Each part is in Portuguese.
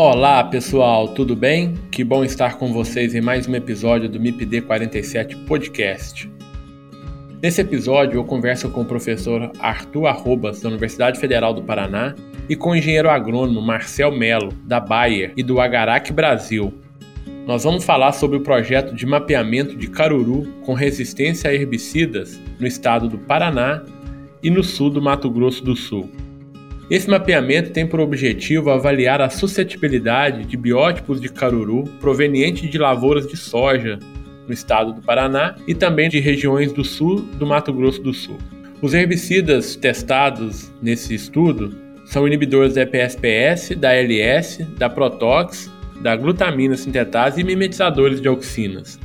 Olá pessoal, tudo bem? Que bom estar com vocês em mais um episódio do MIPD 47 Podcast. Nesse episódio eu converso com o professor Arthur Arrobas, da Universidade Federal do Paraná, e com o engenheiro agrônomo Marcel Melo, da Bayer e do Agarac Brasil. Nós vamos falar sobre o projeto de mapeamento de caruru com resistência a herbicidas no estado do Paraná e no sul do Mato Grosso do Sul. Esse mapeamento tem por objetivo avaliar a suscetibilidade de biótipos de caruru provenientes de lavouras de soja no estado do Paraná e também de regiões do sul do Mato Grosso do Sul. Os herbicidas testados nesse estudo são inibidores da EPSPS, da LS, da Protox, da glutamina sintetase e mimetizadores de auxinas.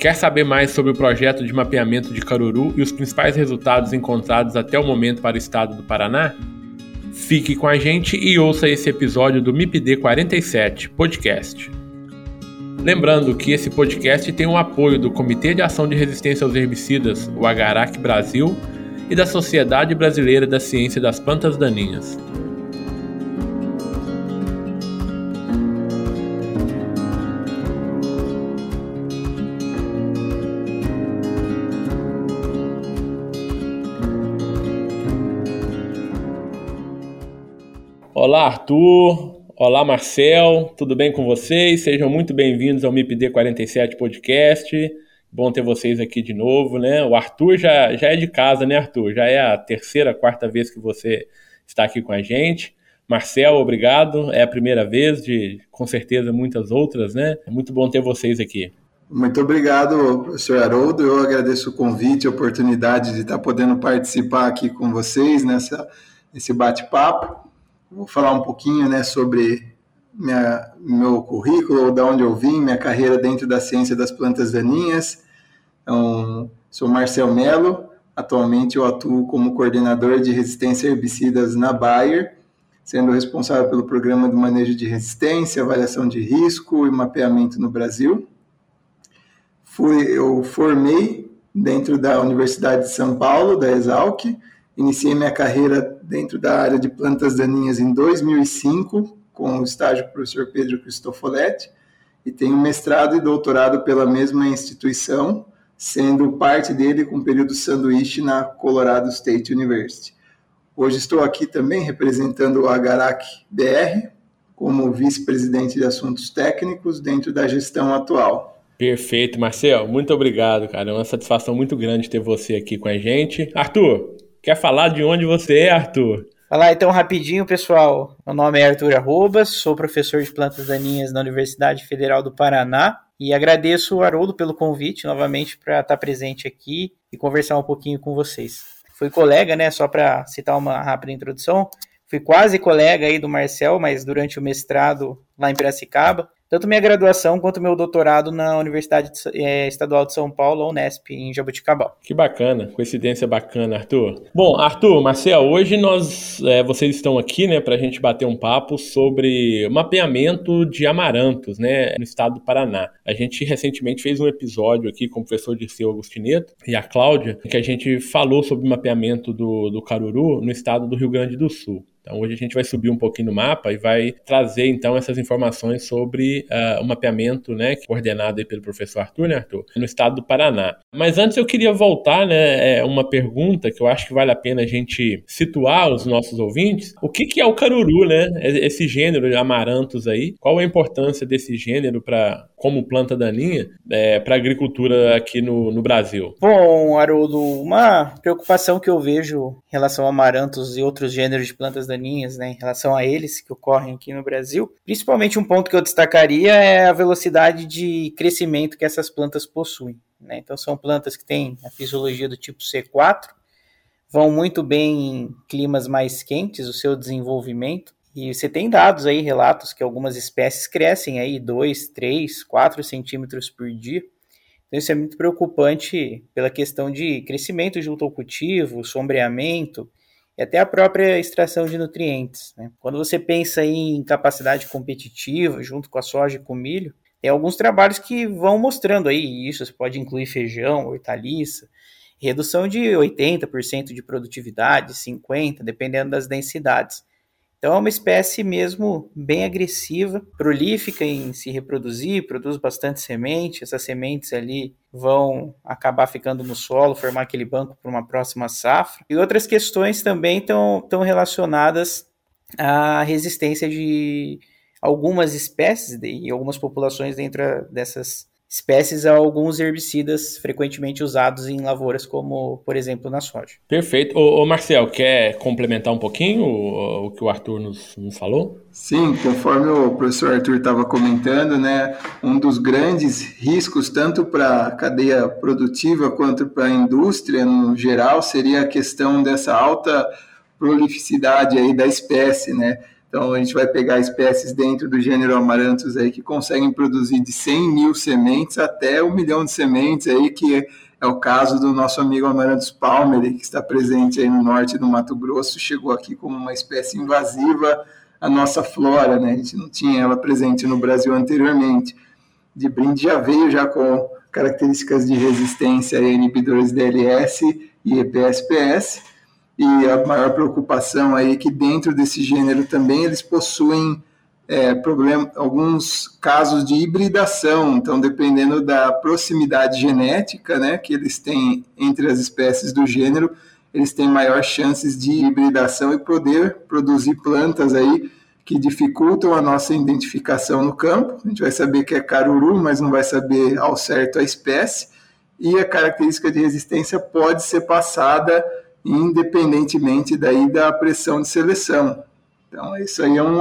Quer saber mais sobre o projeto de mapeamento de caruru e os principais resultados encontrados até o momento para o estado do Paraná? Fique com a gente e ouça esse episódio do MIPD 47 podcast. Lembrando que esse podcast tem o apoio do Comitê de Ação de Resistência aos Herbicidas, o Agarac Brasil, e da Sociedade Brasileira da Ciência das Plantas Daninhas. Olá, Arthur. Olá, Marcel. Tudo bem com vocês? Sejam muito bem-vindos ao MIPD 47 Podcast. Bom ter vocês aqui de novo, né? O Arthur já, já é de casa, né, Arthur? Já é a terceira, quarta vez que você está aqui com a gente. Marcel, obrigado. É a primeira vez de, com certeza, muitas outras, né? É muito bom ter vocês aqui. Muito obrigado, professor Haroldo. Eu agradeço o convite, a oportunidade de estar podendo participar aqui com vocês nessa, nesse bate-papo. Vou falar um pouquinho né, sobre minha, meu currículo, da onde eu vim, minha carreira dentro da ciência das plantas daninhas. Então, sou Marcel Melo, atualmente eu atuo como coordenador de resistência a herbicidas na Bayer, sendo responsável pelo programa de manejo de resistência, avaliação de risco e mapeamento no Brasil. Fui, eu formei dentro da Universidade de São Paulo, da Exalc, Iniciei minha carreira dentro da área de plantas daninhas em 2005, com o estágio do professor Pedro Cristofoletti, e tenho mestrado e doutorado pela mesma instituição, sendo parte dele com o período sanduíche na Colorado State University. Hoje estou aqui também representando o Agarac BR, como vice-presidente de assuntos técnicos dentro da gestão atual. Perfeito, Marcel. Muito obrigado, cara. É uma satisfação muito grande ter você aqui com a gente. Arthur, Quer falar de onde você é, Arthur? Falar então rapidinho, pessoal. Meu nome é Arthur Arrobas, sou professor de plantas daninhas na Universidade Federal do Paraná e agradeço o Haroldo pelo convite novamente para estar presente aqui e conversar um pouquinho com vocês. Fui colega, né, só para citar uma rápida introdução, fui quase colega aí do Marcel, mas durante o mestrado lá em Piracicaba, tanto minha graduação quanto meu doutorado na Universidade é, Estadual de São Paulo, Unesp, em Jabuticabal. Que bacana, coincidência bacana, Arthur. Bom, Arthur, Marcel, hoje nós, é, vocês estão aqui, né, para a gente bater um papo sobre mapeamento de amarantos, né, no estado do Paraná. A gente recentemente fez um episódio aqui com o professor Dirceu Agostineto e a Cláudia, que a gente falou sobre o mapeamento do, do caruru no estado do Rio Grande do Sul. Então hoje a gente vai subir um pouquinho no mapa e vai trazer então essas informações sobre uh, o mapeamento, né, coordenado pelo professor Arthur, né, Arthur, no estado do Paraná. Mas antes eu queria voltar, né, é uma pergunta que eu acho que vale a pena a gente situar os nossos ouvintes. O que, que é o caruru, né? Esse gênero de amarantos aí. Qual a importância desse gênero para como planta daninha é, para a agricultura aqui no, no Brasil? Bom, Haroldo, uma preocupação que eu vejo em relação a amarantos e outros gêneros de plantas daninhas, né, em relação a eles que ocorrem aqui no Brasil, principalmente um ponto que eu destacaria é a velocidade de crescimento que essas plantas possuem. Né? Então, são plantas que têm a fisiologia do tipo C4, vão muito bem em climas mais quentes, o seu desenvolvimento, e você tem dados aí, relatos que algumas espécies crescem aí 2, 3, 4 centímetros por dia. Então isso é muito preocupante pela questão de crescimento junto ao cultivo, sombreamento e até a própria extração de nutrientes. Né? Quando você pensa em capacidade competitiva junto com a soja e com o milho, tem alguns trabalhos que vão mostrando aí isso. Você pode incluir feijão, hortaliça, redução de 80% de produtividade, 50%, dependendo das densidades. Então é uma espécie mesmo bem agressiva, prolífica em se reproduzir, produz bastante semente. Essas sementes ali vão acabar ficando no solo, formar aquele banco para uma próxima safra. E outras questões também estão relacionadas à resistência de algumas espécies e algumas populações dentro dessas espécies a alguns herbicidas frequentemente usados em lavouras, como, por exemplo, na soja. Perfeito. Ô, ô Marcel, quer complementar um pouquinho o, o que o Arthur nos, nos, falou? Sim, conforme o professor Arthur estava comentando, né, um dos grandes riscos, tanto para a cadeia produtiva quanto para a indústria no geral, seria a questão dessa alta prolificidade aí da espécie, né? Então, a gente vai pegar espécies dentro do gênero Amaranthus aí que conseguem produzir de 100 mil sementes até um milhão de sementes aí, que é o caso do nosso amigo Amaranthus palmer, que está presente aí no norte do Mato Grosso, chegou aqui como uma espécie invasiva à nossa flora, né? A gente não tinha ela presente no Brasil anteriormente. De brinde já veio já com características de resistência a inibidores DLS e EPSPS, e a maior preocupação aí é que dentro desse gênero também eles possuem é, problem, alguns casos de hibridação, então dependendo da proximidade genética né, que eles têm entre as espécies do gênero, eles têm maior chances de hibridação e poder produzir plantas aí que dificultam a nossa identificação no campo. A gente vai saber que é caruru, mas não vai saber ao certo a espécie. E a característica de resistência pode ser passada independentemente daí da pressão de seleção. Então, isso aí é um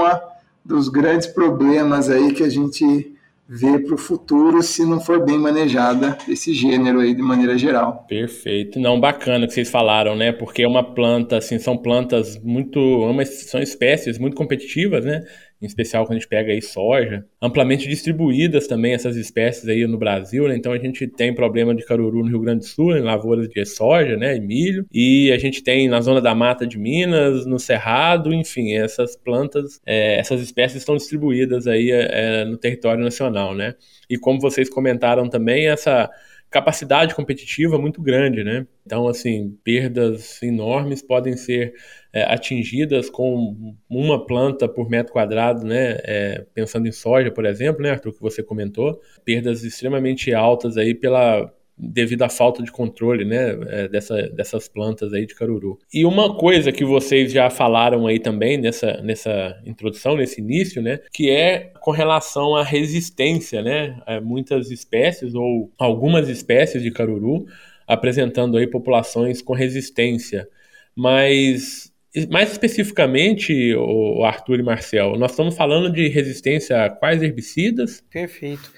dos grandes problemas aí que a gente vê para o futuro se não for bem manejada esse gênero aí de maneira geral. Perfeito. Não, bacana que vocês falaram, né? Porque é uma planta, assim, são plantas muito, são espécies muito competitivas, né? Em especial quando a gente pega aí soja, amplamente distribuídas também essas espécies aí no Brasil, né? Então a gente tem problema de caruru no Rio Grande do Sul, em lavouras de soja, né, e milho, e a gente tem na zona da mata de Minas, no Cerrado, enfim, essas plantas, é, essas espécies estão distribuídas aí é, no território nacional, né? E como vocês comentaram também, essa capacidade competitiva muito grande, né? Então, assim, perdas enormes podem ser é, atingidas com uma planta por metro quadrado, né? É, pensando em soja, por exemplo, né, Arthur, que você comentou, perdas extremamente altas aí pela devido à falta de controle, né, é, dessa, dessas plantas aí de caruru. E uma coisa que vocês já falaram aí também nessa, nessa introdução, nesse início, né, que é com relação à resistência, né, muitas espécies ou algumas espécies de caruru apresentando aí populações com resistência. Mas mais especificamente, o Arthur e Marcel, nós estamos falando de resistência a quais herbicidas? Perfeito.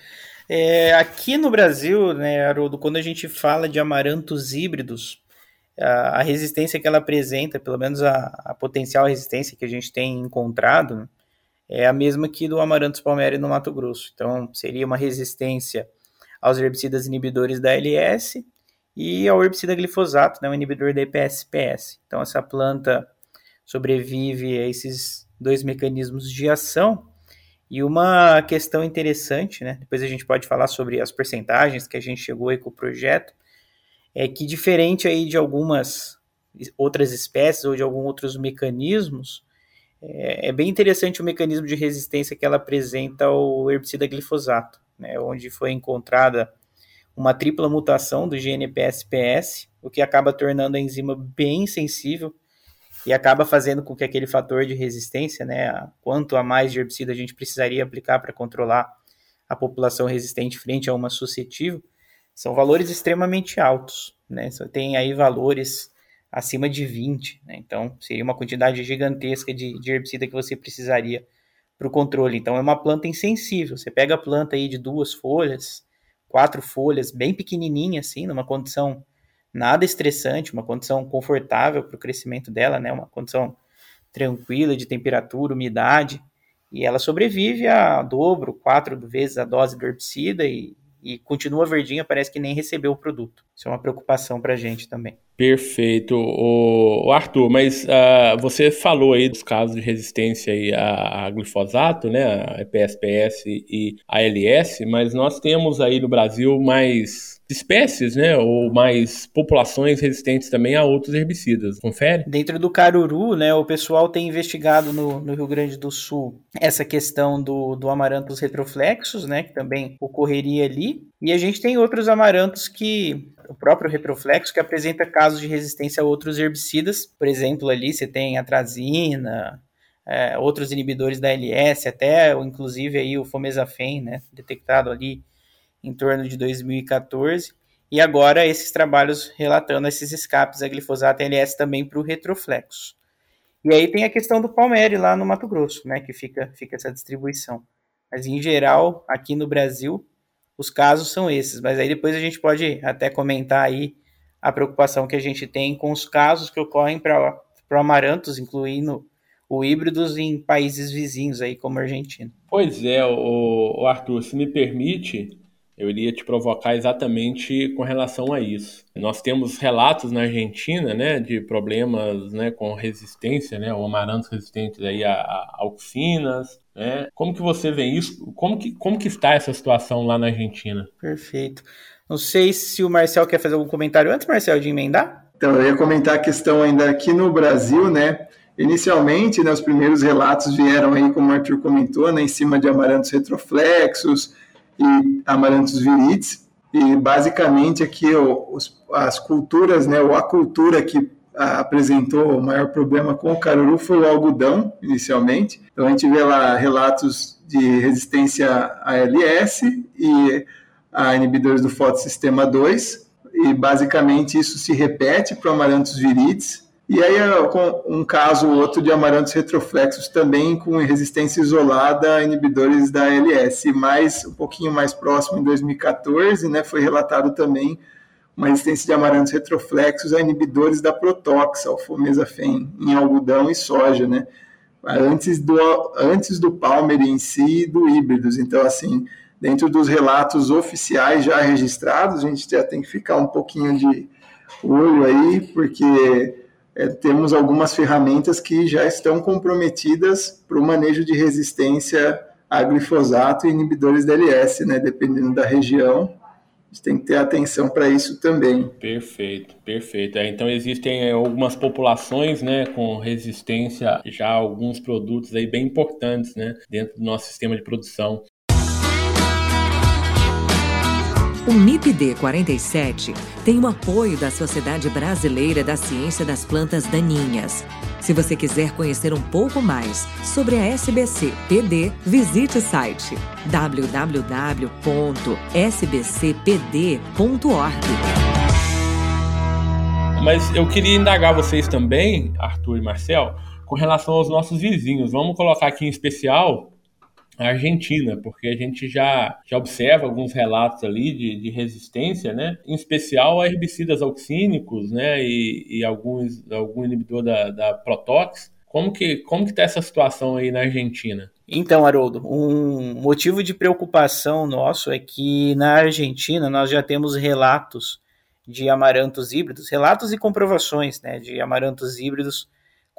É, aqui no Brasil, né, Haroldo, quando a gente fala de amarantos híbridos, a, a resistência que ela apresenta, pelo menos a, a, potencial resistência que a gente tem encontrado, é a mesma que do Amaranthus palmeri no Mato Grosso. Então, seria uma resistência aos herbicidas inibidores da LS e ao herbicida glifosato, né, o inibidor da EPS-PS. Então, essa planta sobrevive a esses dois mecanismos de ação. E uma questão interessante, né, depois a gente pode falar sobre as percentagens que a gente chegou aí com o projeto, é que diferente aí de algumas outras espécies ou de alguns outros mecanismos, é, é, bem interessante o mecanismo de resistência que ela apresenta ao herbicida glifosato, né, onde foi encontrada uma tripla mutação do GNPS-PS, o que acaba tornando a enzima bem sensível e acaba fazendo com que aquele fator de resistência, né, quanto a mais de herbicida a gente precisaria aplicar para controlar a população resistente frente a uma suscetível, são valores extremamente altos, né? Tem aí valores acima de 20, né? Então, seria uma quantidade gigantesca de, de herbicida que você precisaria para o controle. Então, é uma planta insensível. Você pega a planta aí de duas folhas, quatro folhas, bem pequenininha assim, numa condição nada estressante, uma condição confortável para o crescimento dela, né? Uma condição tranquila de temperatura, umidade, e ela sobrevive a dobro, quatro vezes a dose do herbicida e e continua verdinha, parece que nem recebeu o produto. Isso é uma preocupação para a gente também. Perfeito, o, Arthur, mas uh, você falou aí dos casos de resistência aí a, a glifosato, né, a PSPS e ALS, mas nós temos aí no Brasil mais espécies, né, ou mais populações resistentes também a outros herbicidas. Confere? Dentro do caruru, né, o pessoal tem investigado no, no Rio Grande do Sul essa questão do, do amaranthus retroflexos, né, que também ocorreria ali. E a gente tem outros amarantos que o próprio retroflexo que apresenta casos de resistência a outros herbicidas. Por exemplo, ali você tem atrazina, é, outros inibidores da LS, até inclusive aí o fomesafen, né, detectado ali em torno de 2014, e agora esses trabalhos relatando esses escapes a glifosato LS também para o retroflexo. E aí tem a questão do Palmeri lá no Mato Grosso, né, que fica, fica essa distribuição. Mas em geral, aqui no Brasil, os casos são esses. Mas aí depois a gente pode até comentar aí a preocupação que a gente tem com os casos que ocorrem para amarantos, incluindo o híbridos em países vizinhos aí, como a Argentina. Pois é, o, o Arthur, se me permite, eu iria te provocar exatamente com relação a isso. Nós temos relatos na Argentina, né, de problemas, né, com resistência, né, ou amarantos resistentes aí a, a auxinas, né? Como que você vê isso? Como que, como que está essa situação lá na Argentina? Perfeito. Não sei se o Marcel quer fazer algum comentário antes, Marcel, de emendar? Então, eu ia comentar a questão ainda aqui no Brasil, né, Inicialmente, né, os primeiros relatos vieram aí, como o Arthur comentou, né, em cima de amarantos retroflexos, e Amaranthus viridis. E basicamente aqui os, as culturas, né, ou a cultura que apresentou o maior problema com o caruru foi o algodão, inicialmente. Então a gente vê lá relatos de resistência a ALS e a inibidores do fotossistema 2, e basicamente isso se repete para o Amaranthus viridis, e aí, com um caso ou outro de amarantos retroflexos também com resistência isolada a inibidores da ALS. Mais, um pouquinho mais próximo, em 2014, né, foi relatado também uma resistência de amarantos retroflexos a inibidores da Protox, alfomesafen, em algodão e soja, né? Antes do, antes do Palmer em si e do híbridos. Então, assim, dentro dos relatos oficiais já registrados, a gente já tem que ficar um pouquinho de olho aí, porque é, temos algumas ferramentas que já estão comprometidas para o manejo de resistência a glifosato e inibidores da LS, né? Dependendo da região, a gente tem que ter atenção para isso também. Perfeito, perfeito. É, então existem é, algumas populações, né, com resistência já a alguns produtos aí bem importantes, né, dentro do nosso sistema de produção. O MIPD 47 tem o apoio da Sociedade Brasileira da Ciência das Plantas Daninhas. Se você quiser conhecer um pouco mais sobre a SBC PD, visite o site www.sbcpd.org. Mas eu queria indagar vocês também, Arthur e Marcel, com relação aos nossos vizinhos. Vamos colocar aqui em especial Argentina, porque a gente já, já observa alguns relatos ali de, de resistência, né? Em especial a herbicidas auxínicos, né? E, e alguns, algum inibidor da, da Protox. Como que como que está essa situação aí na Argentina? Então, Haroldo, um motivo de preocupação nosso é que na Argentina nós já temos relatos de amarantos híbridos, relatos e comprovações né, de amarantos híbridos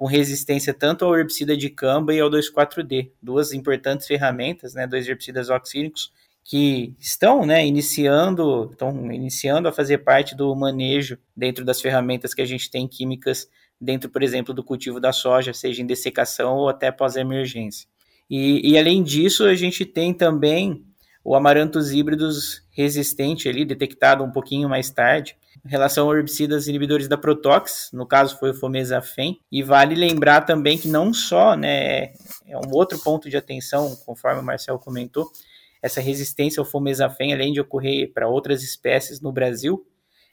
com resistência tanto ao herbicida de camba e ao 2,4-D, duas importantes ferramentas, né, dois herbicidas oxínicos que estão né, iniciando, estão iniciando a fazer parte do manejo dentro das ferramentas que a gente tem químicas dentro, por exemplo, do cultivo da soja, seja em dessecação ou até pós-emergência. E, e, além disso, a gente tem também o amarantos híbridos resistente ali, detectado um pouquinho mais tarde, em relação a herbicidas inibidores da Protox, no caso foi o Fomezafem, e vale lembrar também que não só, né, é um outro ponto de atenção, conforme o Marcel comentou, essa resistência ao Fomezafem, além de ocorrer para outras espécies no Brasil,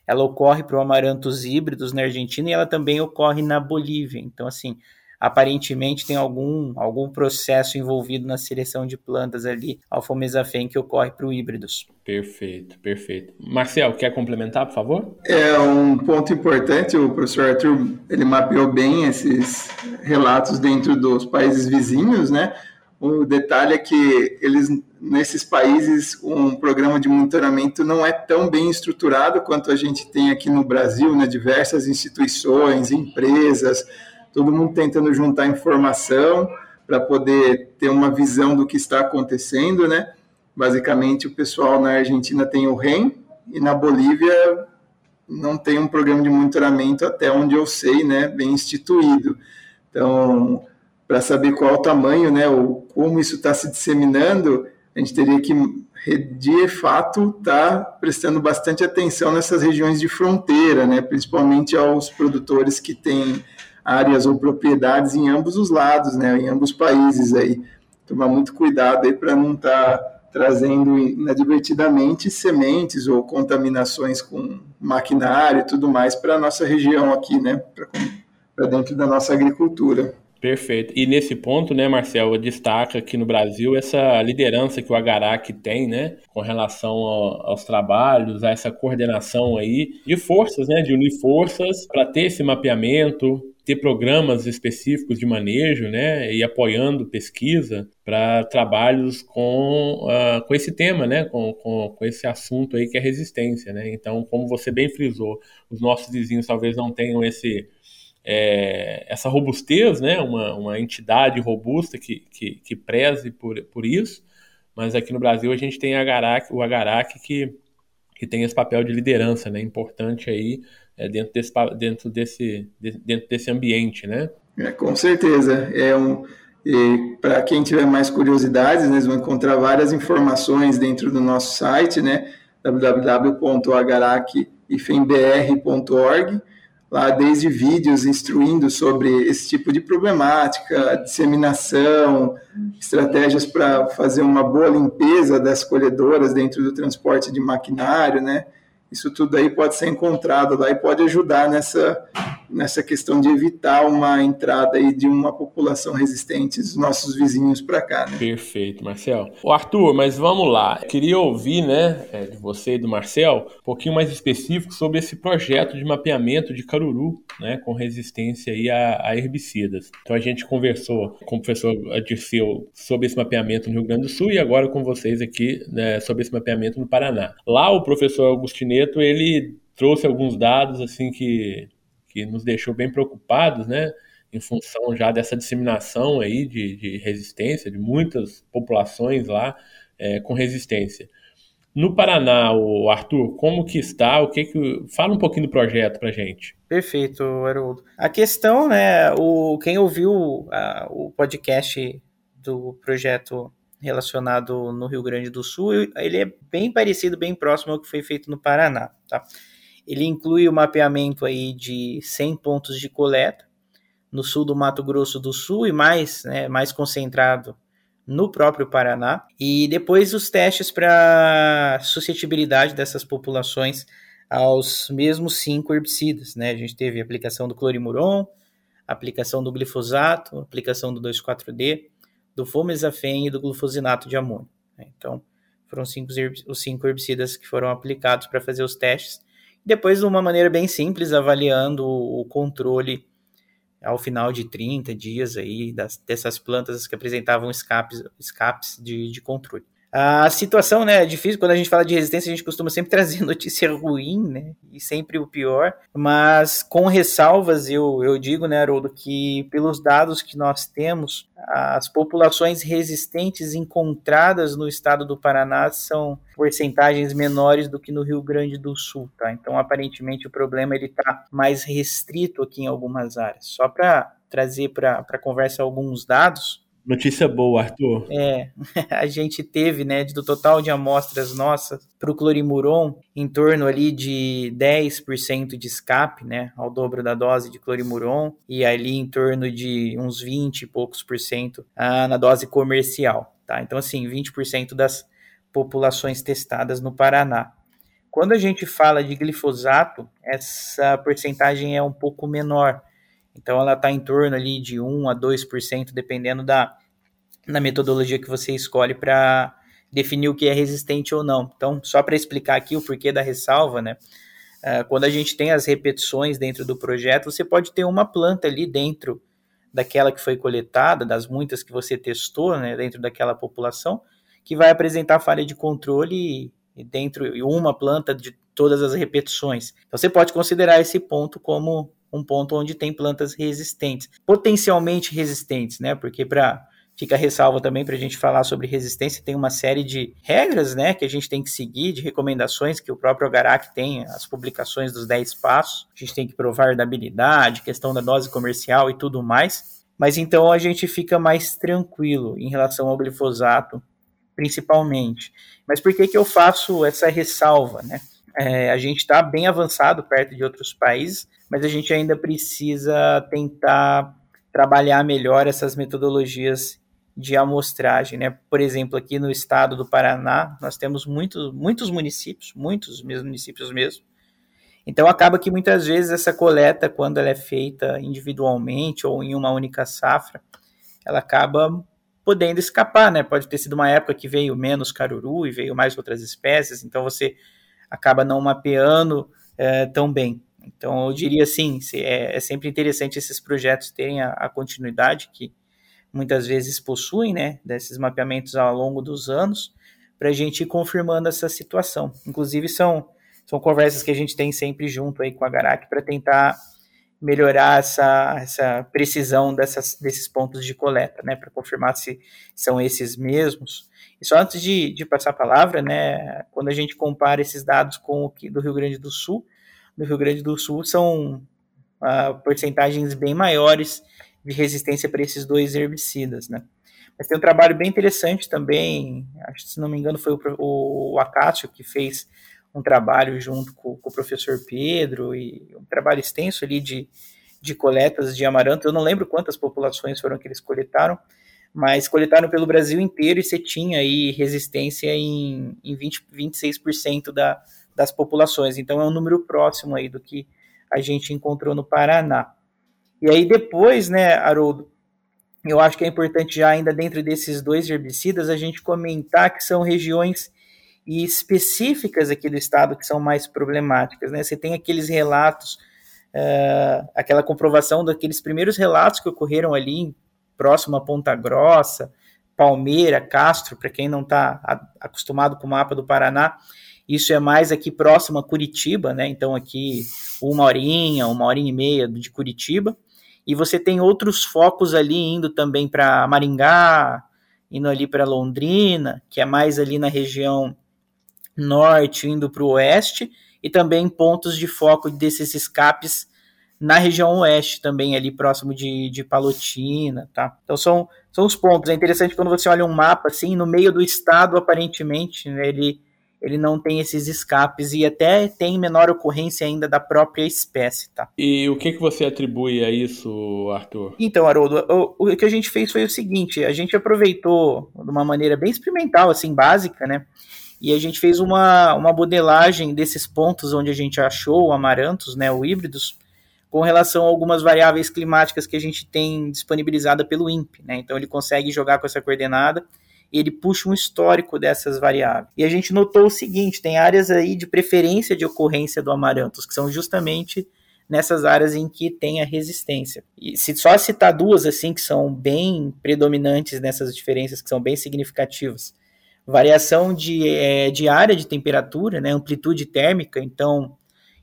ela ocorre para o amarantos híbridos na Argentina e ela também ocorre na Bolívia. Então, assim, aparentemente tem algum, algum processo envolvido na seleção de plantas ali, alfomesafem, que ocorre para o híbridos. Perfeito, perfeito. Marcel, quer complementar, por favor? É um ponto importante, o professor Arthur, ele mapeou bem esses relatos dentro dos países vizinhos, né? O detalhe é que eles nesses países um programa de monitoramento não é tão bem estruturado quanto a gente tem aqui no Brasil, né? Diversas instituições, empresas, todo mundo tentando juntar informação para poder ter uma visão do que está acontecendo, né? Basicamente, o pessoal na Argentina tem o REM e na Bolívia não tem um programa de monitoramento até onde eu sei, né, bem instituído. Então, para saber qual o tamanho, né, ou como isso está se disseminando, a gente teria que de fato estar tá prestando bastante atenção nessas regiões de fronteira, né, principalmente aos produtores que têm áreas ou propriedades em ambos os lados, né, em ambos os países aí. Tomar muito cuidado aí para não estar tá trazendo inadvertidamente sementes ou contaminações com maquinário e tudo mais para a nossa região aqui, né, para dentro da nossa agricultura. Perfeito. E nesse ponto, né, Marcel, destaca aqui no Brasil essa liderança que o Agarac tem, né, com relação ao, aos trabalhos, a essa coordenação aí de forças, né, de unir forças para ter esse mapeamento, ter programas específicos de manejo, né, e apoiando pesquisa para trabalhos com, uh, com esse tema, né, com, com, com, esse assunto aí que é resistência, né. Então, como você bem frisou, os nossos vizinhos talvez não tenham esse é, essa robustez, né, uma, uma entidade robusta que, que, que preze por, por isso, mas aqui no Brasil a gente tem a Agarac, o Agarac que, que tem esse papel de liderança, né, importante aí é, dentro, desse, dentro, desse, dentro desse ambiente, né? É, com certeza. É um, para quem tiver mais curiosidades, né, vão encontrar várias informações dentro do nosso site, né? www.agaracifembr.org lá desde vídeos instruindo sobre esse tipo de problemática, disseminação, estratégias para fazer uma boa limpeza das colhedoras dentro do transporte de maquinário, né? Isso tudo aí pode ser encontrado lá e pode ajudar nessa, nessa questão de evitar uma entrada aí de uma população resistente dos nossos vizinhos para cá. Né? Perfeito, Marcel. O Arthur, mas vamos lá. Eu queria ouvir, né, é, de você e do Marcel, um pouquinho mais específico sobre esse projeto de mapeamento de caruru, né, com resistência aí a, a herbicidas. Então a gente conversou com o professor Dirceu sobre esse mapeamento no Rio Grande do Sul e agora com vocês aqui né, sobre esse mapeamento no Paraná. Lá o professor Agostinho Neto, ele trouxe alguns dados assim que, que nos deixou bem preocupados, né? Em função já dessa disseminação aí de, de resistência, de muitas populações lá é, com resistência. No Paraná, o Arthur, como que está? O que que fala um pouquinho do projeto para gente? Perfeito, Haroldo. A questão, né? O quem ouviu a, o podcast do projeto relacionado no Rio Grande do Sul, ele é bem parecido, bem próximo ao que foi feito no Paraná, tá? Ele inclui o mapeamento aí de 100 pontos de coleta no sul do Mato Grosso do Sul e mais, né, mais concentrado no próprio Paraná, e depois os testes para suscetibilidade dessas populações aos mesmos cinco herbicidas, né? A gente teve aplicação do clorimuron, aplicação do glifosato, aplicação do 2,4-D, do fomezafem e do glufosinato de amônio. Né? Então, foram cinco, os cinco herbicidas que foram aplicados para fazer os testes. Depois, de uma maneira bem simples, avaliando o controle ao final de 30 dias aí das, dessas plantas que apresentavam escapes, escapes de, de controle. A situação, né, é difícil, quando a gente fala de resistência, a gente costuma sempre trazer notícia ruim, né, e sempre o pior, mas com ressalvas, eu, eu digo, né, Haroldo, que pelos dados que nós temos, as populações resistentes encontradas no estado do Paraná são porcentagens menores do que no Rio Grande do Sul, tá? Então, aparentemente, o problema ele está mais restrito aqui em algumas áreas. Só para trazer para a conversa alguns dados, Notícia boa, Arthur. É, a gente teve, né, do total de amostras nossas para o clorimuron, em torno ali de 10% de escape, né, ao dobro da dose de clorimuron, e ali em torno de uns 20 e poucos por cento ah, na dose comercial, tá? Então, assim, 20% das populações testadas no Paraná. Quando a gente fala de glifosato, essa porcentagem é um pouco menor, então ela está em torno ali de 1 a 2%, dependendo da, da metodologia que você escolhe para definir o que é resistente ou não. Então, só para explicar aqui o porquê da ressalva, né? Uh, quando a gente tem as repetições dentro do projeto, você pode ter uma planta ali dentro daquela que foi coletada, das muitas que você testou, né, dentro daquela população, que vai apresentar falha de controle dentro de uma planta de todas as repetições. Então você pode considerar esse ponto como um ponto onde tem plantas resistentes, potencialmente resistentes, né? Porque para fica ressalva também para a gente falar sobre resistência, tem uma série de regras, né, que a gente tem que seguir, de recomendações que o próprio Agarac tem, as publicações dos 10 passos, a gente tem que provar da habilidade, questão da dose comercial e tudo mais, mas então a gente fica mais tranquilo em relação ao glifosato, principalmente. Mas por que que eu faço essa ressalva, né? É, a gente está bem avançado perto de outros países, mas a gente ainda precisa tentar trabalhar melhor essas metodologias de amostragem, né? Por exemplo, aqui no estado do Paraná, nós temos muitos, muitos municípios, muitos municípios mesmo. Então acaba que muitas vezes essa coleta, quando ela é feita individualmente ou em uma única safra, ela acaba podendo escapar, né? Pode ter sido uma época que veio menos caruru e veio mais outras espécies, então você acaba não mapeando é, tão bem. Então, eu diria assim, é, é sempre interessante esses projetos terem a, a, continuidade que muitas vezes possuem, né, desses mapeamentos ao longo dos anos, para a gente ir confirmando essa situação. Inclusive, são, são conversas que a gente tem sempre junto aí com a Garac para tentar melhorar essa, essa precisão dessas, desses pontos de coleta, né, para confirmar se são esses mesmos. E só antes de, de passar a palavra, né, quando a gente compara esses dados com o que do Rio Grande do Sul, no Rio Grande do Sul são uh, porcentagens bem maiores de resistência para esses dois herbicidas, né. Mas tem um trabalho bem interessante também, acho que se não me engano foi o, o, o Acácio que fez um trabalho junto com, com, o professor Pedro e um trabalho extenso ali de, de coletas de amaranto. Eu não lembro quantas populações foram que eles coletaram, mas coletaram pelo Brasil inteiro e você tinha aí resistência em, em 20, 26% da, das populações. Então é um número próximo aí do que a gente encontrou no Paraná. E aí depois, né, Haroldo, eu acho que é importante já ainda dentro desses dois herbicidas a gente comentar que são regiões específicas aqui do estado que são mais problemáticas, né? Você tem aqueles relatos, uh, aquela comprovação daqueles primeiros relatos que ocorreram ali próximo a Ponta Grossa, Palmeira, Castro, para quem não está acostumado com o mapa do Paraná, isso é mais aqui próximo a Curitiba, né? Então aqui uma horinha, uma horinha e meia de Curitiba. E você tem outros focos ali indo também para Maringá, indo ali para Londrina, que é mais ali na região norte, indo para o oeste, e também pontos de foco desses escapes na região oeste também, ali próximo de, de Palotina, tá? Então são, são os pontos. É interessante quando você olha um mapa assim, no meio do estado, aparentemente, né, ele ele não tem esses escapes e até tem menor ocorrência ainda da própria espécie, tá? E o que, que você atribui a isso, Arthur? Então, Haroldo, o, o que a gente fez foi o seguinte, a gente aproveitou de uma maneira bem experimental, assim, básica, né? E a gente fez uma, uma modelagem desses pontos onde a gente achou o amarantos, né, o híbridos, com relação a algumas variáveis climáticas que a gente tem disponibilizada pelo INPE, né? Então ele consegue jogar com essa coordenada ele puxa um histórico dessas variáveis. E a gente notou o seguinte: tem áreas aí de preferência de ocorrência do amaranthus, que são justamente nessas áreas em que tem a resistência. E se só citar duas assim que são bem predominantes nessas diferenças, que são bem significativas. Variação de, é, de área de temperatura, né, amplitude térmica, então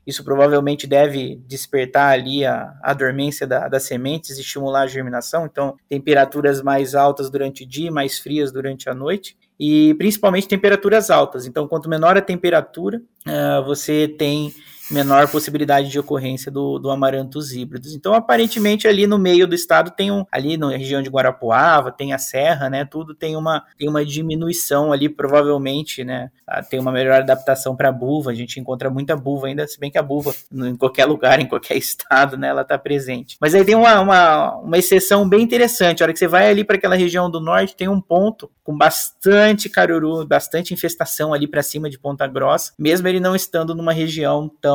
isso provavelmente deve despertar ali a, a dormência da, das sementes e estimular a germinação. Então, temperaturas mais altas durante o dia, mais frias durante a noite. E principalmente temperaturas altas. Então, quanto menor a temperatura, uh, você tem menor possibilidade de ocorrência do, do amarantos híbridos. Então, aparentemente, ali no meio do estado tem um, ali na região de Guarapuava, tem a serra, né? Tudo tem uma, tem uma diminuição ali, provavelmente, né? Ah, tem uma melhor adaptação para a buva. A gente encontra muita buva ainda, se bem que a buva, em qualquer lugar, em qualquer estado, né? Ela está presente. Mas aí tem uma, uma, uma exceção bem interessante. A hora que você vai ali para aquela região do norte, tem um ponto com bastante caruru, bastante infestação ali para cima de Ponta Grossa, mesmo ele não estando numa região tão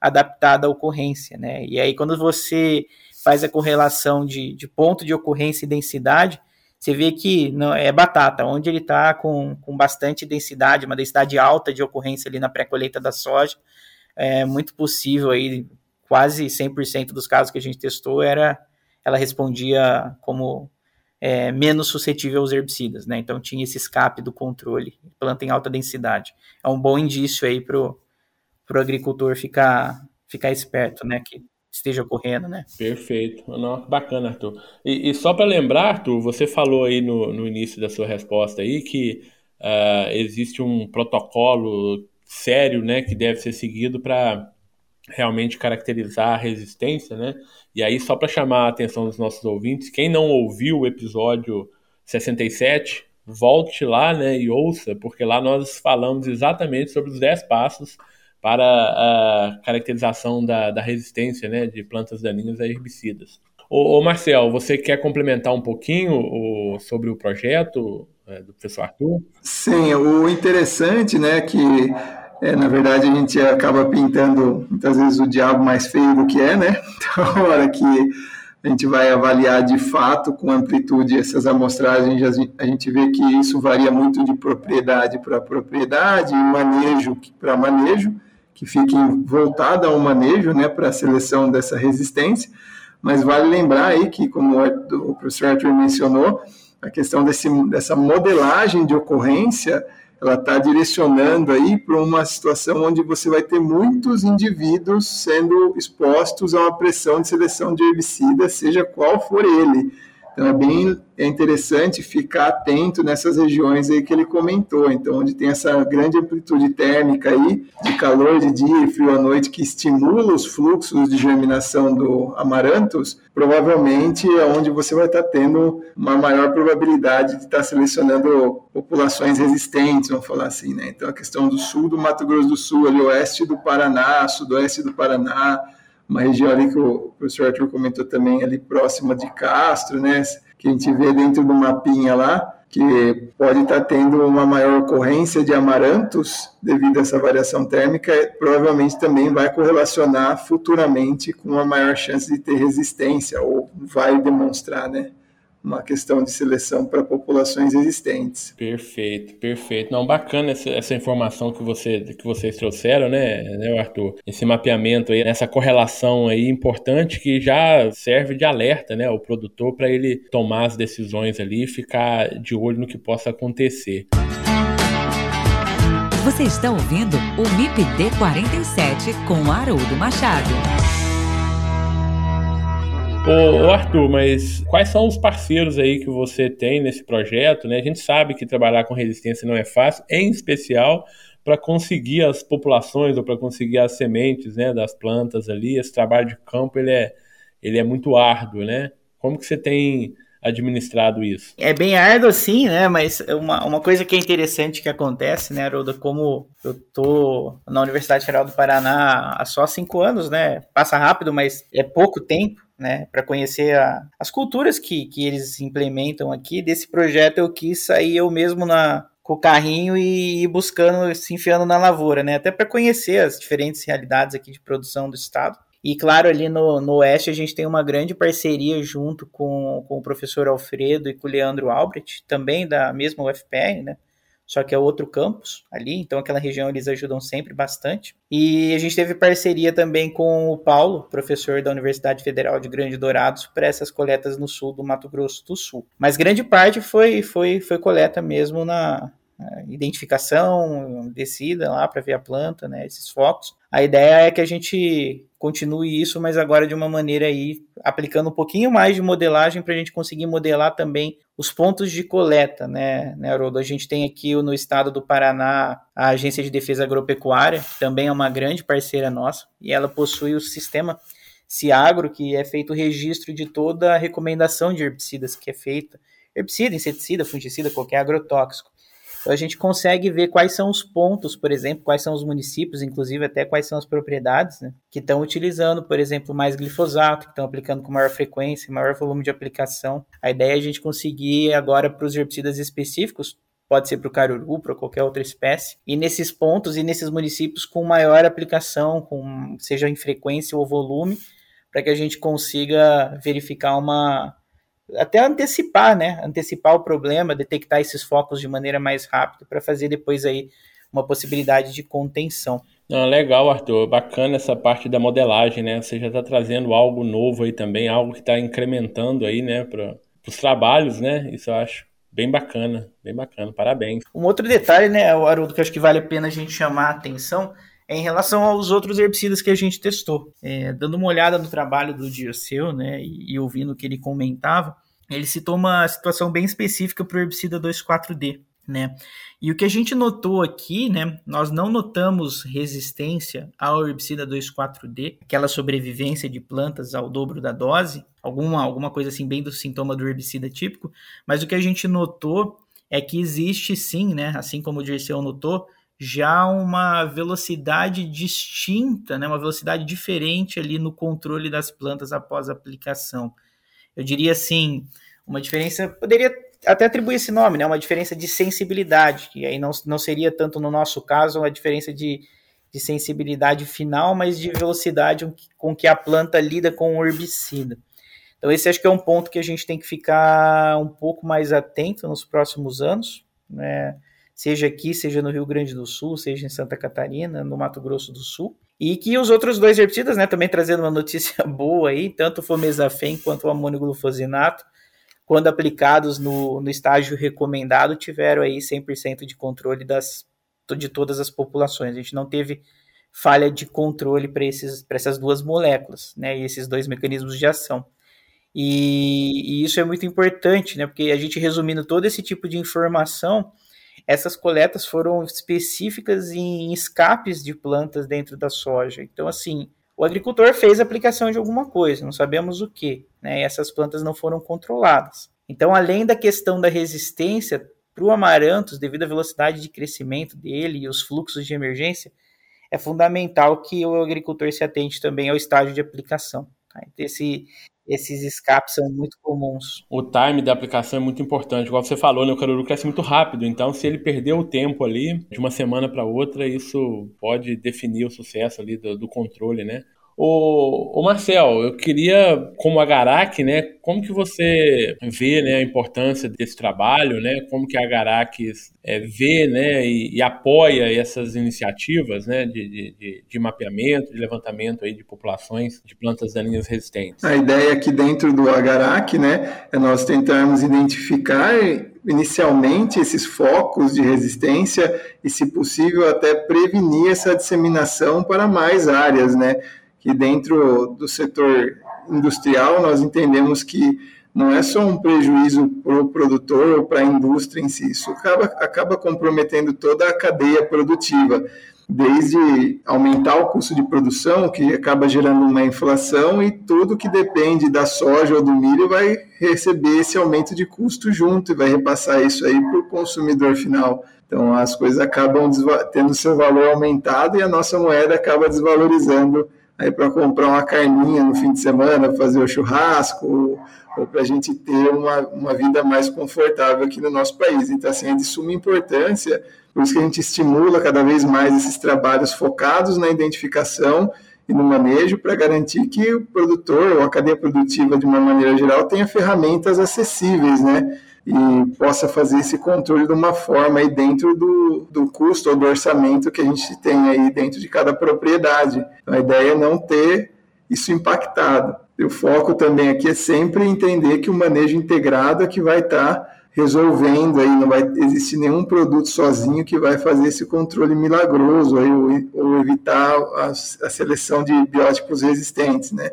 adaptada à ocorrência, né? E aí quando você faz a correlação de, de ponto de ocorrência e densidade, você vê que não, é batata, onde ele está com, com bastante densidade, uma densidade alta de ocorrência ali na pré-colheita da soja, é muito possível aí, quase 100% dos casos que a gente testou, era ela respondia como é, menos suscetível aos herbicidas, né? Então tinha esse escape do controle, planta em alta densidade. É um bom indício aí para para o agricultor ficar, ficar esperto, né? Que esteja ocorrendo, né? Perfeito. Não, bacana, Arthur. E, e só para lembrar, Arthur, você falou aí no, no início da sua resposta aí que uh, existe um protocolo sério, né, que deve ser seguido para realmente caracterizar a resistência, né? E aí, só para chamar a atenção dos nossos ouvintes, quem não ouviu o episódio 67, volte lá, né, e ouça, porque lá nós falamos exatamente sobre os 10 passos para a caracterização da, da resistência né, de plantas daninhas a herbicidas. Ô Marcel, você quer complementar um pouquinho o, sobre o projeto é, do professor Arthur? Sim, o interessante né, que é, na verdade a gente acaba pintando muitas vezes o diabo mais feio do que é, né? Então, a hora que a gente vai avaliar de fato com amplitude essas amostragens, a gente vê que isso varia muito de propriedade para propriedade, manejo para manejo que fiquem voltada ao manejo, né, para a seleção dessa resistência, mas vale lembrar aí que, como o professor Arthur mencionou, a questão desse, dessa modelagem de ocorrência, ela está direcionando aí para uma situação onde você vai ter muitos indivíduos sendo expostos a uma pressão de seleção de herbicida, seja qual for ele. Então é bem é interessante ficar atento nessas regiões aí que ele comentou. Então, onde tem essa grande amplitude térmica aí, de calor de dia e frio à noite, que estimula os fluxos de germinação do amaranthus, provavelmente é onde você vai estar tendo uma maior probabilidade de estar selecionando populações resistentes, vamos falar assim, né? Então, a questão do sul do Mato Grosso do Sul, ali oeste do Paraná, sudoeste do Paraná, uma região ali que o professor Arthur comentou também, ali próxima de Castro, né? Que a gente vê dentro do mapinha lá, que pode estar tendo uma maior ocorrência de amarantos devido a essa variação térmica, provavelmente também vai correlacionar futuramente com uma maior chance de ter resistência, ou vai demonstrar, né? Uma questão de seleção para populações existentes. Perfeito, perfeito. Não, bacana essa, essa, informação que, você, que vocês trouxeram, né, né, Arthur? Esse mapeamento aí, essa correlação aí importante que já serve de alerta, né, ao produtor para ele tomar as decisões ali e ficar de olho no que possa acontecer. Você está ouvindo o MIPD 47 com Haroldo Machado. Ô, Arthur, mas quais são os parceiros aí que você tem nesse projeto? Né? A gente sabe que trabalhar com resistência não é fácil, em especial para conseguir as populações ou para conseguir as sementes né, das plantas ali. Esse trabalho de campo ele é, ele é muito árduo, né? Como que você tem administrado isso? É bem árduo, sim, né? Mas uma, uma coisa que é interessante que acontece, né, Haroldo, como eu tô na Universidade Federal do Paraná há só cinco anos, né? Passa rápido, mas é pouco tempo né, para conhecer a, as culturas que, que eles implementam aqui. Desse projeto eu quis sair eu mesmo na, com o carrinho e ir buscando, se enfiando na lavoura, né, até para conhecer as diferentes realidades aqui de produção do estado. E claro, ali no, no Oeste a gente tem uma grande parceria junto com, com o professor Alfredo e com o Leandro Albrecht, também da mesma UFPR, né? Só que é outro campus ali, então aquela região eles ajudam sempre bastante. E a gente teve parceria também com o Paulo, professor da Universidade Federal de Grande Dourados, para essas coletas no sul do Mato Grosso do Sul. Mas grande parte foi, foi, foi coleta mesmo na, identificação, descida lá para ver a planta, né, esses focos. A ideia é que a gente continue isso, mas agora de uma maneira aí, aplicando um pouquinho mais de modelagem para a gente conseguir modelar também os pontos de coleta, né, né, Haroldo? A gente tem aqui no estado do Paraná a Agência de Defesa Agropecuária, que também é uma grande parceira nossa, e ela possui o sistema Ciagro, que é feito o registro de toda a recomendação de herbicidas que é feita, herbicida, inseticida, fungicida, qualquer agrotóxico. Então a gente consegue ver quais são os pontos, por exemplo, quais são os municípios, inclusive até quais são as propriedades, né, que estão utilizando, por exemplo, mais glifosato, que estão aplicando com maior frequência, maior volume de aplicação. A ideia é a gente conseguir agora para os herbicidas específicos pode ser para o caruru, para qualquer outra espécie, e nesses pontos e nesses municípios com maior aplicação, com seja em frequência ou volume, para que a gente consiga verificar uma, até antecipar, né? Antecipar o problema, detectar esses focos de maneira mais rápida para fazer depois aí uma possibilidade de contenção. Não, legal, Arthur. Bacana essa parte da modelagem, né? Você já está trazendo algo novo aí também, algo que está incrementando aí, né, para os trabalhos, né? Isso eu acho bem bacana, bem bacana. Parabéns. Um outro detalhe, né, Haroldo, que eu acho que vale a pena a gente chamar a atenção é em relação aos outros herbicidas que a gente testou. É, dando uma olhada no trabalho do Dirceu, né, e, e ouvindo o que ele comentava, ele citou uma situação bem específica para o herbicida 2,4-D. Né? E o que a gente notou aqui, né, nós não notamos resistência ao herbicida 2,4-D, aquela sobrevivência de plantas ao dobro da dose, alguma, alguma coisa assim bem do sintoma do herbicida típico, mas o que a gente notou é que existe sim, né, assim como o Dirceu notou, já uma velocidade distinta, né, uma velocidade diferente ali no controle das plantas após a aplicação. Eu diria assim, uma diferença, poderia até atribuir esse nome, né, uma diferença de sensibilidade, que aí não, não seria tanto no nosso caso uma diferença de, de sensibilidade final, mas de velocidade com que a planta lida com o herbicida. Então esse acho que é um ponto que a gente tem que ficar um pouco mais atento nos próximos anos, né, seja aqui, seja no Rio Grande do Sul, seja em Santa Catarina, no Mato Grosso do Sul. E que os outros dois herbicidas, né, também trazendo uma notícia boa aí, tanto o fomesafen quanto o amônio glufosinato, quando aplicados no, no estágio recomendado, tiveram aí 100% de controle das, de todas as populações. A gente não teve falha de controle para essas duas moléculas, né, e esses dois mecanismos de ação. E, e, isso é muito importante, né, porque a gente resumindo todo esse tipo de informação, essas coletas foram específicas em escapes de plantas dentro da soja. Então, assim, o agricultor fez a aplicação de alguma coisa, não sabemos o que, né? Essas plantas não foram controladas. Então, além da questão da resistência para o amarantos, devido à velocidade de crescimento dele e os fluxos de emergência, é fundamental que o agricultor se atente também ao estágio de aplicação. Tá? Esse, esses escapes são muito comuns. O time da aplicação é muito importante. Igual você falou, né, o caruru cresce muito rápido. Então, se ele perder o tempo ali, de uma semana para outra, isso pode definir o sucesso ali do, do controle, né? O, o Marcel, eu queria, como a Garac, né, como que você vê né, a importância desse trabalho, né, como que a Garac é, vê né, e, e, apoia essas iniciativas né, de, de, de, mapeamento, de levantamento aí de populações de plantas daninhas resistentes? A ideia aqui dentro do Agarac né, é nós tentarmos identificar inicialmente esses focos de resistência e, se possível, até prevenir essa disseminação para mais áreas, né? Que dentro do setor industrial nós entendemos que não é só um prejuízo para o produtor ou para a indústria em si, isso acaba, acaba comprometendo toda a cadeia produtiva, desde aumentar o custo de produção, que acaba gerando uma inflação, e tudo que depende da soja ou do milho vai receber esse aumento de custo junto e vai repassar isso aí para o consumidor final. Então as coisas acabam tendo seu valor aumentado e a nossa moeda acaba desvalorizando aí para comprar uma carninha no fim de semana, fazer o churrasco, ou para a gente ter uma, uma vida mais confortável aqui no nosso país. Então, assim, é de suma importância, por isso que a gente estimula cada vez mais esses trabalhos focados na identificação e no manejo para garantir que o produtor ou a cadeia produtiva, de uma maneira geral, tenha ferramentas acessíveis, né? E possa fazer esse controle de uma forma aí dentro do, do custo ou do orçamento que a gente tem aí dentro de cada propriedade. Então, a ideia é não ter isso impactado. O foco também aqui é sempre entender que o manejo integrado é que vai estar tá resolvendo aí, não vai existir nenhum produto sozinho que vai fazer esse controle milagroso aí, ou, ou evitar a, a, seleção de biótipos resistentes, né?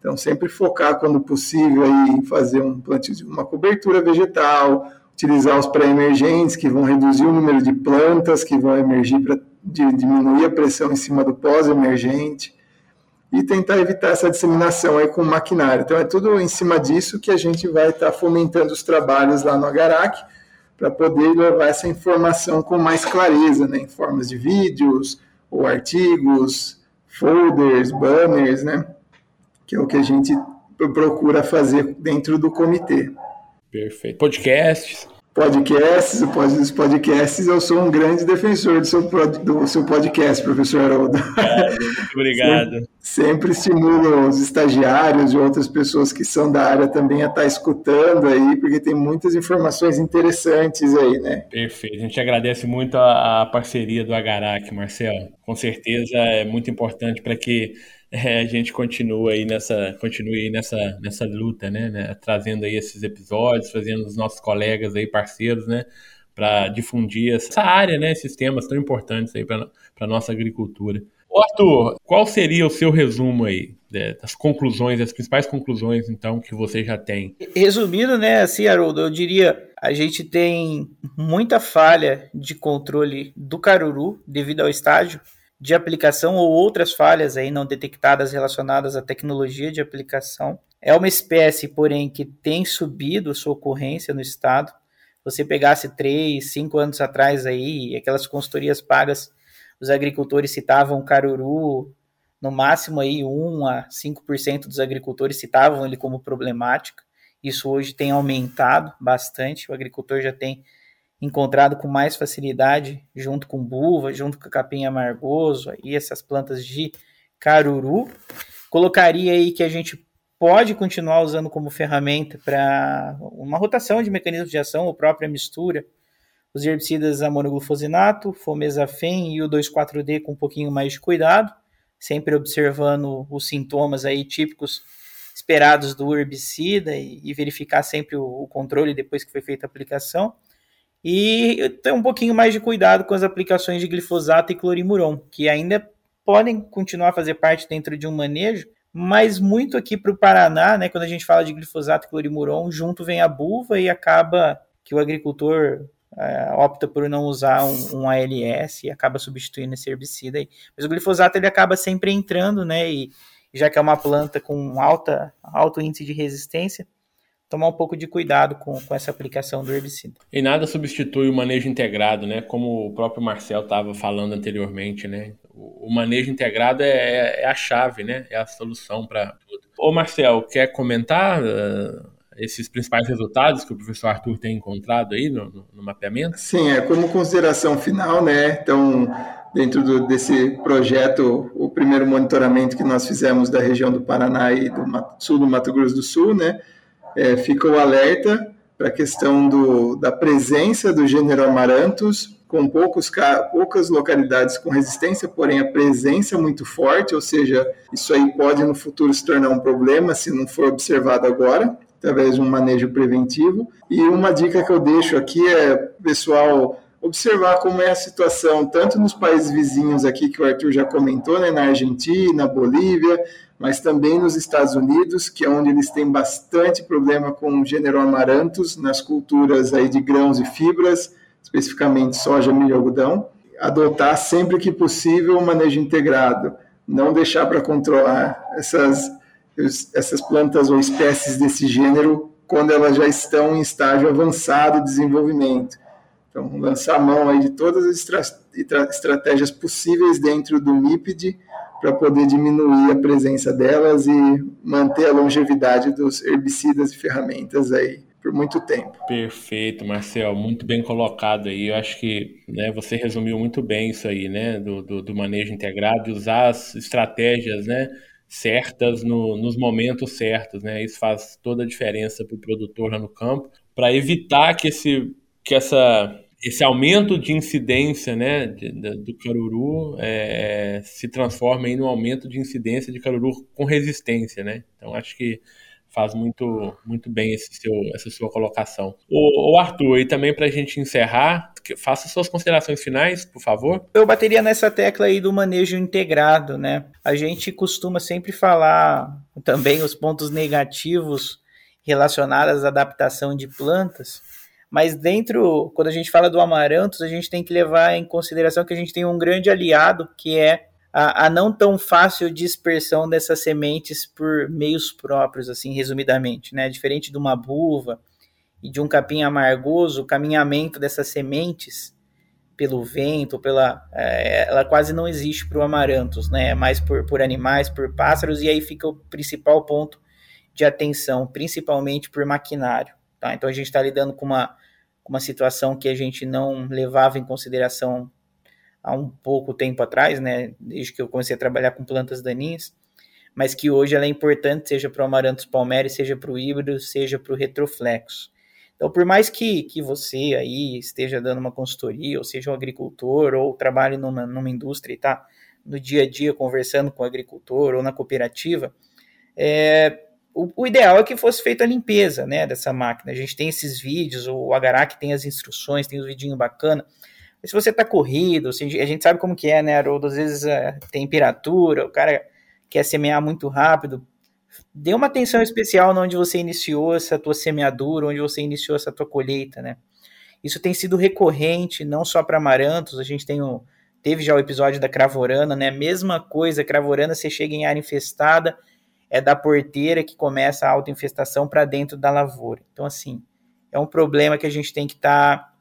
Então, sempre focar, quando possível, aí, em fazer um plantio, uma cobertura vegetal, utilizar os pré-emergentes, que vão reduzir o número de plantas que vão emergir para diminuir a pressão em cima do pós-emergente, e tentar evitar essa disseminação aí com maquinário. Então, é tudo em cima disso que a gente vai estar tá fomentando os trabalhos lá no Agarac, para poder levar essa informação com mais clareza, né, em formas de vídeos, ou artigos, folders, banners, né, que é o que a gente procura fazer dentro do comitê. Perfeito. Podcasts podcasts, os podcasts, eu sou um grande defensor do seu, do seu podcast, professor Haroldo. muito obrigado. sempre, sempre estimulo os estagiários e outras pessoas que são da área também a estar escutando aí, porque tem muitas informações interessantes aí, né? Perfeito. A gente agradece muito a, a parceria do Agarac, Marcelo. Com certeza é muito importante para que é, a gente continua aí nessa, continue aí nessa, nessa luta, né, né, Trazendo aí esses episódios, fazendo os nossos colegas aí, parceiros, né? Para difundir essa área, né? Esses temas tão importantes aí para a nossa agricultura. Ô Arthur, qual seria o seu resumo aí né, das conclusões, as principais conclusões, então, que você já tem? Resumindo, né, assim, Haroldo, eu diria, a gente tem muita falha de controle do caruru devido ao estágio de aplicação ou outras falhas aí não detectadas relacionadas à tecnologia de aplicação. É uma espécie, porém, que tem subido sua ocorrência no estado. Você pegasse três, cinco anos atrás aí, aquelas consultorias pagas, os agricultores citavam caruru, no máximo aí 1 a 5% dos agricultores citavam ele como problemática. Isso hoje tem aumentado bastante, o agricultor já tem encontrado com mais facilidade junto com buva, junto com capim amargoso e essas plantas de caruru. Colocaria aí que a gente pode continuar usando como ferramenta para uma rotação de mecanismos de ação ou própria mistura os herbicidas amonoglufosinato, fomesafen e o 2,4-D com um pouquinho mais de cuidado, sempre observando os sintomas aí típicos esperados do herbicida e, e verificar sempre o, o controle depois que foi feita a aplicação. E ter um pouquinho mais de cuidado com as aplicações de glifosato e clorimuron, que ainda podem continuar a fazer parte dentro de um manejo, mas muito aqui para o Paraná, né, quando a gente fala de glifosato e clorimuron, junto vem a buva e acaba que o agricultor é, opta por não usar um, um, ALS e acaba substituindo esse herbicida aí. Mas o glifosato ele acaba sempre entrando, né, e já que é uma planta com alta, alto índice de resistência, tomar um pouco de cuidado com, com essa aplicação do herbicida. E nada substitui o manejo integrado, né? Como o próprio Marcel estava falando anteriormente, né? O, manejo integrado é, é, a chave, né? É a solução para tudo. Ô Marcel, quer comentar uh, esses principais resultados que o professor Arthur tem encontrado aí no, no, no mapeamento? Sim, é como consideração final, né? Então, dentro do, desse projeto, o primeiro monitoramento que nós fizemos da região do Paraná e do sul do Mato Grosso do Sul, né? É, fica o alerta para a questão do, da presença do gênero Amaranthus, com poucos, poucas localidades com resistência, porém a presença muito forte, ou seja, isso aí pode no futuro se tornar um problema se não for observado agora, através de um manejo preventivo. E uma dica que eu deixo aqui é, pessoal, observar como é a situação, tanto nos países vizinhos aqui, que o Arthur já comentou, né, na Argentina, Bolívia, mas também nos Estados Unidos, que é onde eles têm bastante problema com o gênero amaranthus nas culturas aí de grãos e fibras, especificamente soja, milho e algodão. Adotar sempre que possível o manejo integrado, não deixar para controlar essas, essas plantas ou espécies desse gênero quando elas já estão em estágio avançado de desenvolvimento. Então, lançar mão aí de todas as estratégias possíveis dentro do MIPD para poder diminuir a presença delas e manter a longevidade dos herbicidas e ferramentas aí por muito tempo. Perfeito, Marcel, muito bem colocado aí. Eu acho que né, você resumiu muito bem isso aí, né, do, do, do manejo integrado, e usar as estratégias, né, certas no, nos momentos certos, né? Isso faz toda a diferença para o produtor lá no campo para evitar que esse que essa esse aumento de incidência né, de, de, do caruru é, se transforma em um aumento de incidência de caruru com resistência. Né? Então, acho que faz muito, muito bem seu, essa sua colocação. O, o Arthur, e também para a gente encerrar, faça suas considerações finais, por favor. Eu bateria nessa tecla aí do manejo integrado, né? A gente costuma sempre falar também os pontos negativos relacionados à adaptação de plantas, mas dentro, quando a gente fala do amarantos, a gente tem que levar em consideração que a gente tem um grande aliado, que é a, a, não tão fácil dispersão dessas sementes por meios próprios, assim, resumidamente, né? Diferente de uma buva e de um capim amargoso, o caminhamento dessas sementes pelo vento, pela, é, ela quase não existe para o amarantos, né? É mais por, por animais, por pássaros, e aí fica o principal ponto de atenção, principalmente por maquinário. Tá? Então a gente está lidando com uma, uma situação que a gente não levava em consideração há um pouco tempo atrás, né, desde que eu comecei a trabalhar com plantas daninhas, mas que hoje ela é importante, seja para o Amaranthus palmeri, seja para o híbrido, seja para o retroflexo. Então, por mais que, que você aí esteja dando uma consultoria, ou seja um agricultor, ou trabalhe numa, numa indústria e está no dia a dia conversando com o agricultor ou na cooperativa, é, o, o, ideal é que fosse feita a limpeza né, dessa máquina. A gente tem esses vídeos, o Agarac tem as instruções, tem os vidinhos bacana. Mas se você está corrido, a gente sabe como que é, né, Haroldo? Às vezes é, temperatura, o cara quer semear muito rápido. Dê uma atenção especial onde você iniciou essa tua semeadura, onde você iniciou essa tua colheita, né? Isso tem sido recorrente, não só para amarantos, a gente tem o, teve já o episódio da cravorana, né? Mesma coisa, cravorana, você chega em área infestada, é da porteira que começa a autoinfestação para dentro da lavoura. Então, assim, é um problema que a gente tem que estar tá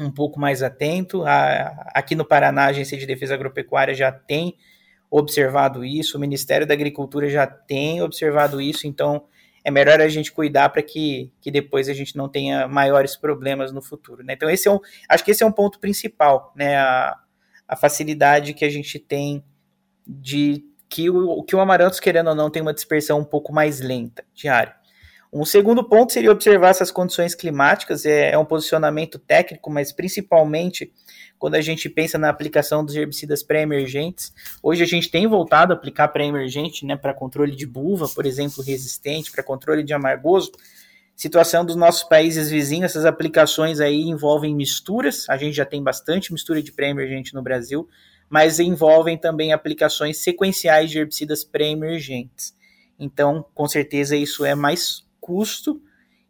um pouco mais atento. A, aqui no Paraná, a Agência de Defesa Agropecuária já tem observado isso, o Ministério da Agricultura já tem observado isso, então é melhor a gente cuidar para que, que depois a gente não tenha maiores problemas no futuro. Né? Então, esse é um, acho que esse é um ponto principal, né? A, a facilidade que a gente tem de que o, que o amarantos, querendo ou não, tem uma dispersão um pouco mais lenta diária. Um segundo ponto seria observar essas condições climáticas, é, é um posicionamento técnico, mas principalmente quando a gente pensa na aplicação dos herbicidas pré-emergentes. Hoje a gente tem voltado a aplicar pré-emergente né, para controle de buva, por exemplo, resistente, para controle de amargoso. Situação dos nossos países vizinhos, essas aplicações aí envolvem misturas, a gente já tem bastante mistura de pré-emergente no Brasil, mas envolvem também aplicações sequenciais de herbicidas pré-emergentes. Então, com certeza, isso é mais custo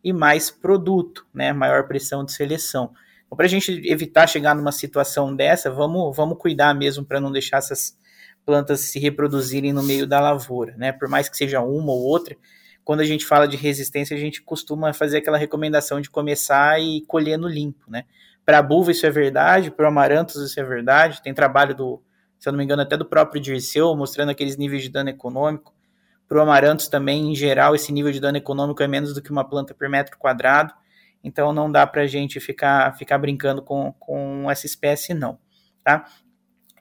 e mais produto, né? Maior pressão de seleção. Então, para a gente evitar chegar numa situação dessa, vamos, vamos cuidar mesmo para não deixar essas plantas se reproduzirem no meio da lavoura, né? Por mais que seja uma ou outra, quando a gente fala de resistência, a gente costuma fazer aquela recomendação de começar e colher no limpo, né? Para a buva isso é verdade, para o amarantos isso é verdade. Tem trabalho do, se eu não me engano, até do próprio Dirceu, mostrando aqueles níveis de dano econômico. Para o amarantos também, em geral, esse nível de dano econômico é menos do que uma planta por metro quadrado. Então não dá para a gente ficar, ficar brincando com, com essa espécie, não. Tá?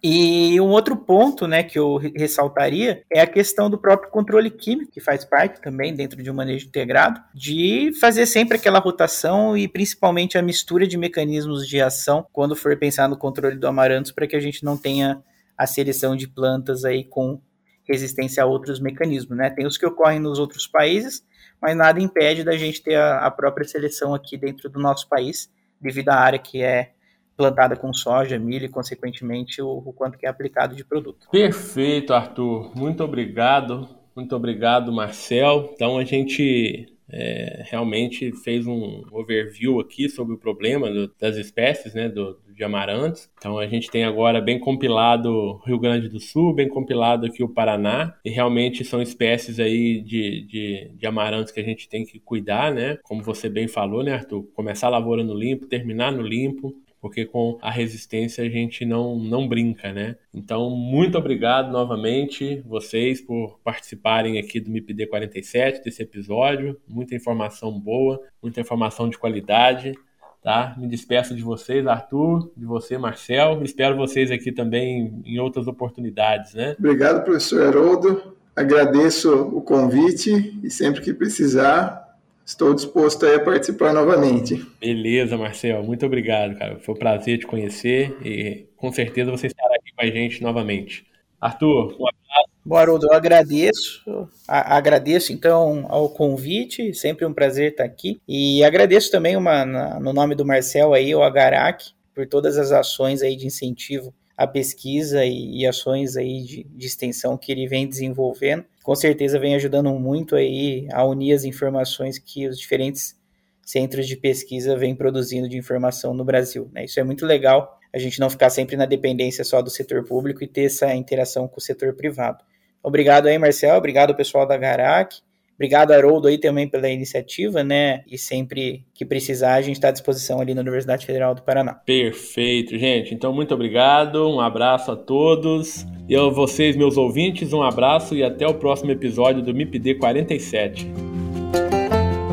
E um outro ponto né, que eu ressaltaria é a questão do próprio controle químico, que faz parte também dentro de um manejo integrado, de fazer sempre aquela rotação e principalmente a mistura de mecanismos de ação quando for pensar no controle do amarantos, para que a gente não tenha a seleção de plantas aí com resistência a outros mecanismos. Né? Tem os que ocorrem nos outros países, mas nada impede da gente ter a, a própria seleção aqui dentro do nosso país, devido à área que é plantada com soja, milho e, consequentemente, o, o quanto que é aplicado de produto. Perfeito, Arthur. Muito obrigado. Muito obrigado, Marcel. Então, a gente é, realmente fez um overview aqui sobre o problema do, das espécies né, do, de amarantos. Então a gente tem agora bem compilado Rio Grande do Sul, bem compilado aqui o Paraná, e realmente são espécies aí de, de, de amarantos que a gente tem que cuidar, né? Como você bem falou, né, Arthur? Começar a lavoura no limpo, terminar no limpo, porque com a resistência a gente não, não brinca, né? Então, muito obrigado novamente vocês por participarem aqui do MIPD 47, desse episódio. Muita informação boa, muita informação de qualidade. Tá? Me despeço de vocês, Arthur, de você, Marcel. Espero vocês aqui também em outras oportunidades, né? Obrigado, professor Haroldo. Agradeço o convite e sempre que precisar, estou disposto a participar novamente. Beleza, Marcel, muito obrigado, cara. Foi um prazer te conhecer e com certeza você estará aqui com a gente novamente. Arthur, um abraço. Bom, Haroldo, eu agradeço, a, agradeço então ao convite, sempre um prazer estar aqui. E agradeço também uma, na, no nome do Marcel aí, o Agarac, por todas as ações aí de incentivo à pesquisa e, e ações aí de, de extensão que ele vem desenvolvendo. Com certeza vem ajudando muito aí a unir as informações que os diferentes centros de pesquisa vêm produzindo de informação no Brasil. Né? Isso é muito legal, a gente não ficar sempre na dependência só do setor público e ter essa interação com o setor privado. Obrigado aí, Marcel. Obrigado, pessoal da Garac. Obrigado, Haroldo, aí também pela iniciativa, né? E sempre que precisar, a gente está à disposição ali na Universidade Federal do Paraná. Perfeito, gente. Então, muito obrigado. Um abraço a todos. E a vocês, meus ouvintes, um abraço e até o próximo episódio do MIPD 47.